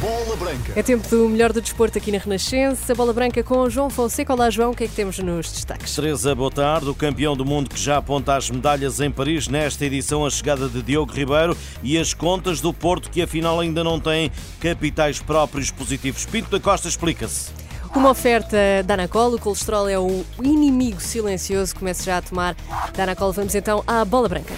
Bola Branca. É tempo do melhor do desporto aqui na Renascença. Bola Branca com João Fonseca. Olá, João. O que é que temos nos destaques? Teresa, boa tarde. O campeão do mundo que já aponta as medalhas em Paris. Nesta edição, a chegada de Diogo Ribeiro e as contas do Porto, que afinal ainda não têm capitais próprios positivos. Pinto da Costa explica-se. Uma oferta da Anacol. O colesterol é o inimigo silencioso. Comece já a tomar da Anacol. Vamos então à Bola Branca.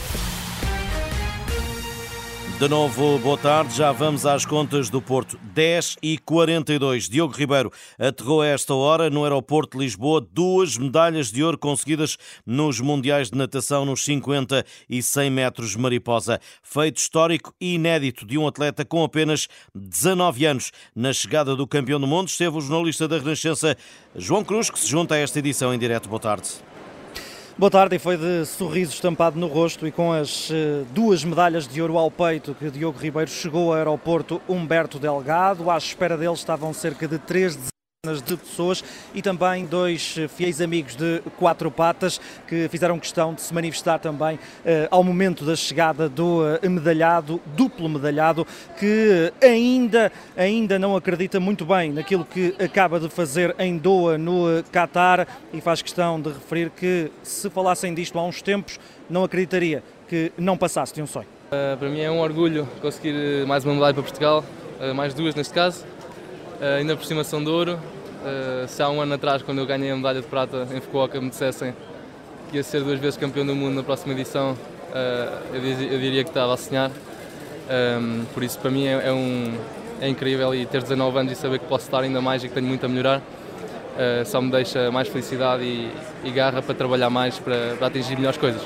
De novo, boa tarde. Já vamos às contas do Porto. 10 e 42. Diogo Ribeiro aterrou a esta hora no aeroporto de Lisboa duas medalhas de ouro conseguidas nos Mundiais de Natação nos 50 e 100 metros mariposa. Feito histórico e inédito de um atleta com apenas 19 anos. Na chegada do campeão do mundo esteve o jornalista da Renascença João Cruz, que se junta a esta edição em direto. Boa tarde. Boa tarde, e foi de sorriso estampado no rosto e com as uh, duas medalhas de ouro ao peito que Diogo Ribeiro chegou ao aeroporto Humberto Delgado. À espera dele estavam cerca de três de pessoas e também dois fiéis amigos de quatro patas que fizeram questão de se manifestar também eh, ao momento da chegada do eh, medalhado, duplo medalhado, que ainda, ainda não acredita muito bem naquilo que acaba de fazer em Doha, no eh, Qatar, e faz questão de referir que se falassem disto há uns tempos, não acreditaria que não passasse de um sonho. Para mim é um orgulho conseguir mais uma medalha para Portugal, mais duas neste caso. Uh, ainda por cima são de ouro. Uh, se há um ano atrás, quando eu ganhei a medalha de prata em Fukuoka, me dissessem que ia ser duas vezes campeão do mundo na próxima edição, uh, eu, diria, que estava a sonhar. Ehm, por isso, para mim, é, é, um, é incrível e ter 19 anos e saber que posso estar ainda mais e que tenho muito a melhorar. Só me deixa mais felicidade e, e garra para trabalhar mais para, para atingir melhores coisas.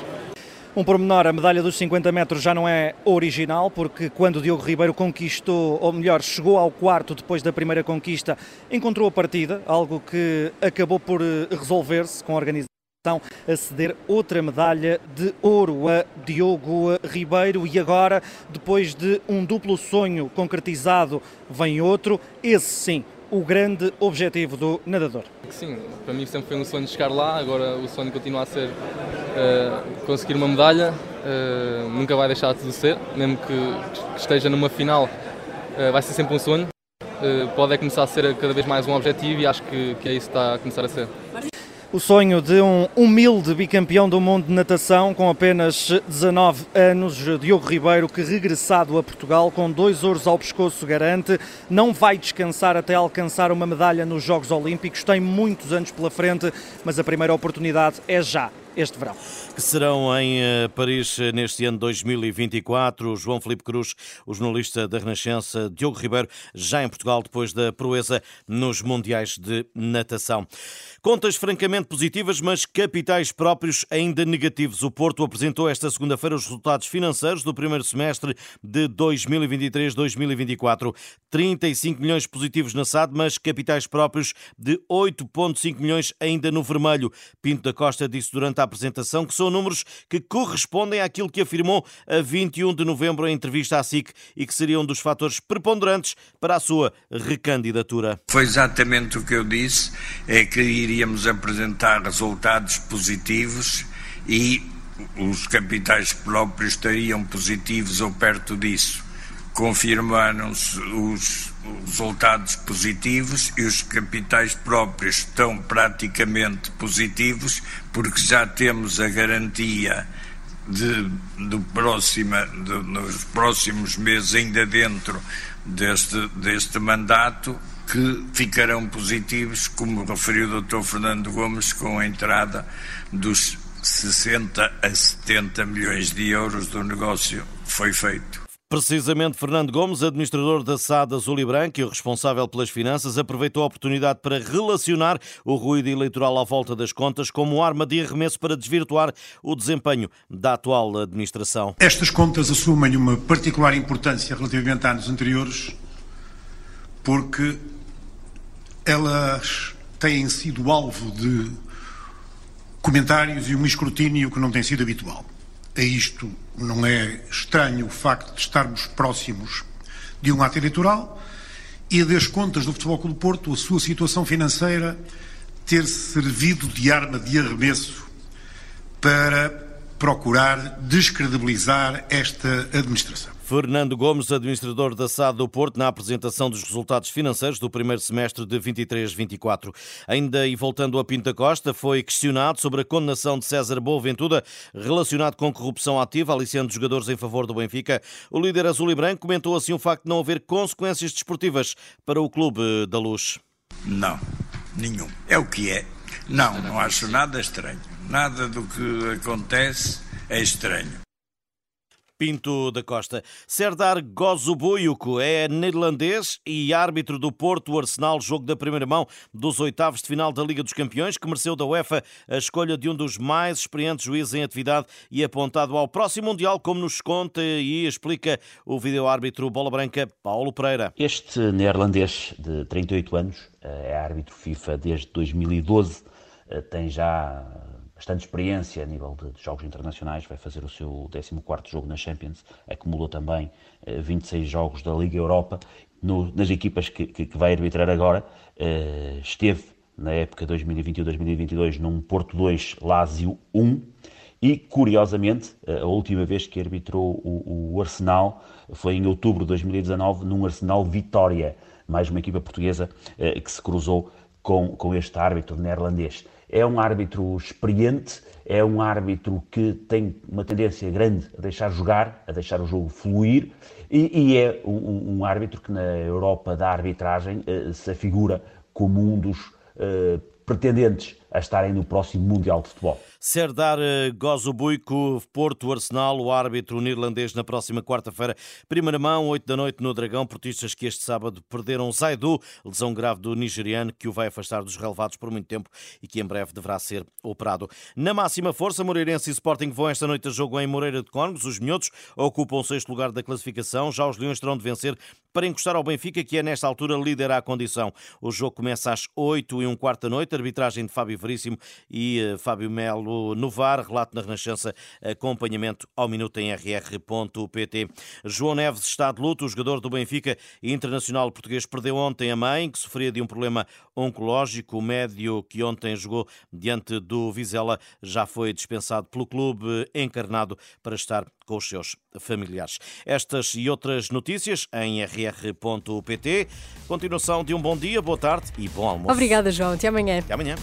Um pormenor, a medalha dos 50 metros já não é original, porque quando Diogo Ribeiro conquistou, ou melhor, chegou ao quarto depois da primeira conquista, encontrou a partida, algo que acabou por eh, resolver-se com a organização a ceder outra medalha de ouro a Diogo Ribeiro. E agora, depois de um duplo sonho concretizado, vem outro, esse sim, o grande objetivo do nadador. Sim, para mim sempre foi um sonho chegar lá, agora o sonho continua a ser uh, conseguir uma medalha, uh, nunca vai deixar de ser, mesmo que esteja numa final, uh, vai ser sempre um sonho. pode é começar a ser cada vez mais um objetivo e acho que, que é isso que está a começar a ser o sonho de um humilde bicampeão do mundo de natação com apenas 19 anos, Diogo Ribeiro, que regressado a Portugal com dois ouros ao pescoço garante, não vai descansar até alcançar uma medalha nos Jogos Olímpicos, tem muitos anos pela frente, mas a primeira oportunidade é já este verão. Que serão em eh, Paris eh, neste ano 2024. João Felipe Cruz, o jornalista da Renascença, Diogo Ribeiro, já em Portugal depois da proeza nos Mundiais de Natação. Contas francamente positivas, mas capitais próprios ainda negativos. O Porto apresentou esta segunda-feira os resultados financeiros do primeiro semestre de 2023-2024. 35 milhões positivos na SAD, mas capitais próprios de 8,5 milhões ainda no vermelho. Pinto da Costa disse durante a apresentação, que são números que correspondem àquilo que afirmou a 21 de novembro em entrevista à SIC e que seriam dos fatores preponderantes para a sua recandidatura. Foi exatamente o que eu disse, é que iríamos apresentar resultados positivos e os capitais próprios estariam positivos ou perto disso. Confirmaram-se os resultados positivos e os capitais próprios estão praticamente positivos, porque já temos a garantia de, do próxima, de, nos próximos meses, ainda dentro deste, deste mandato, que ficarão positivos, como referiu o Dr. Fernando Gomes, com a entrada dos 60 a 70 milhões de euros do negócio foi feito. Precisamente Fernando Gomes, administrador da SAD Azul e Branco e o responsável pelas finanças, aproveitou a oportunidade para relacionar o ruído eleitoral à volta das contas como arma de arremesso para desvirtuar o desempenho da atual administração. Estas contas assumem uma particular importância relativamente a anos anteriores, porque elas têm sido alvo de comentários e um escrutínio que não tem sido habitual a isto não é estranho o facto de estarmos próximos de um ato eleitoral e das contas do Futebol Clube Porto, a sua situação financeira ter servido de arma de arremesso para procurar descredibilizar esta administração. Fernando Gomes, administrador da SAD do Porto, na apresentação dos resultados financeiros do primeiro semestre de 23-24. Ainda e voltando a Pinta Costa, foi questionado sobre a condenação de César Boaventura relacionado com corrupção ativa, aliciando jogadores em favor do Benfica. O líder azul e branco comentou assim o facto de não haver consequências desportivas para o clube da Luz. Não, nenhum. É o que é. Não, não acho nada estranho. Nada do que acontece é estranho. Pinto da Costa. Serdar Gozubuyuko é neerlandês e árbitro do Porto Arsenal, jogo da primeira mão dos oitavos de final da Liga dos Campeões, que mereceu da UEFA a escolha de um dos mais experientes juízes em atividade e apontado ao próximo Mundial, como nos conta e explica o vídeo-árbitro Bola Branca, Paulo Pereira. Este neerlandês de 38 anos eh, é árbitro FIFA desde 2012, eh, tem já bastante experiência a nível de, de, jogos internacionais, vai fazer o seu 14 jogo na Champions, acumulou também eh, 26 jogos da Liga Europa. No, nas equipas que, que, que, vai arbitrar agora, eh, esteve na época 2021-2022 num Porto 2, Lazio 1, e, curiosamente, eh, a última vez que arbitrou o, o, Arsenal foi em outubro de 2019, num Arsenal Vitória, mais uma equipa portuguesa eh, que se cruzou com, com este árbitro neerlandês. É um árbitro experiente, é um árbitro que tem uma tendência grande a deixar jogar, a deixar o jogo fluir, e, e é um, um, árbitro que na Europa da arbitragem uh, se afigura como um dos uh, pretendentes a estarem no próximo Mundial de Futebol. Serdar eh, Gozobuico, Porto Arsenal, o árbitro neerlandês na próxima quarta-feira. Primeira mão, 8 da noite no Dragão. Portistas que este sábado perderam Zaidu, lesão grave do nigeriano, que o vai afastar dos relevados por muito tempo e que em breve deverá ser operado. Na máxima força, Moreirense e Sporting vão esta noite a jogo em Moreira de Cónegos. Os minhotos ocupam o sexto lugar da classificação. Já os Leões terão de vencer para encostar ao Benfica, que é nesta altura líder à condição. O jogo começa às 8 e um quarto da noite. Arbitragem de Fábio Veríssimo e eh, Fábio Melo no VAR. Relato na Renascença, acompanhamento ao minuto em rr.pt. João Neves está de luto. O jogador do Benfica internacional português perdeu ontem a mãe, que sofria de um problema oncológico. O médio que ontem jogou diante do Vizela já foi dispensado pelo clube encarnado para estar com os seus familiares. Estas e outras notícias em rr.pt. Continuação de um bom dia, boa tarde e bom almoço. Obrigada, João. Até amanhã. Até amanhã.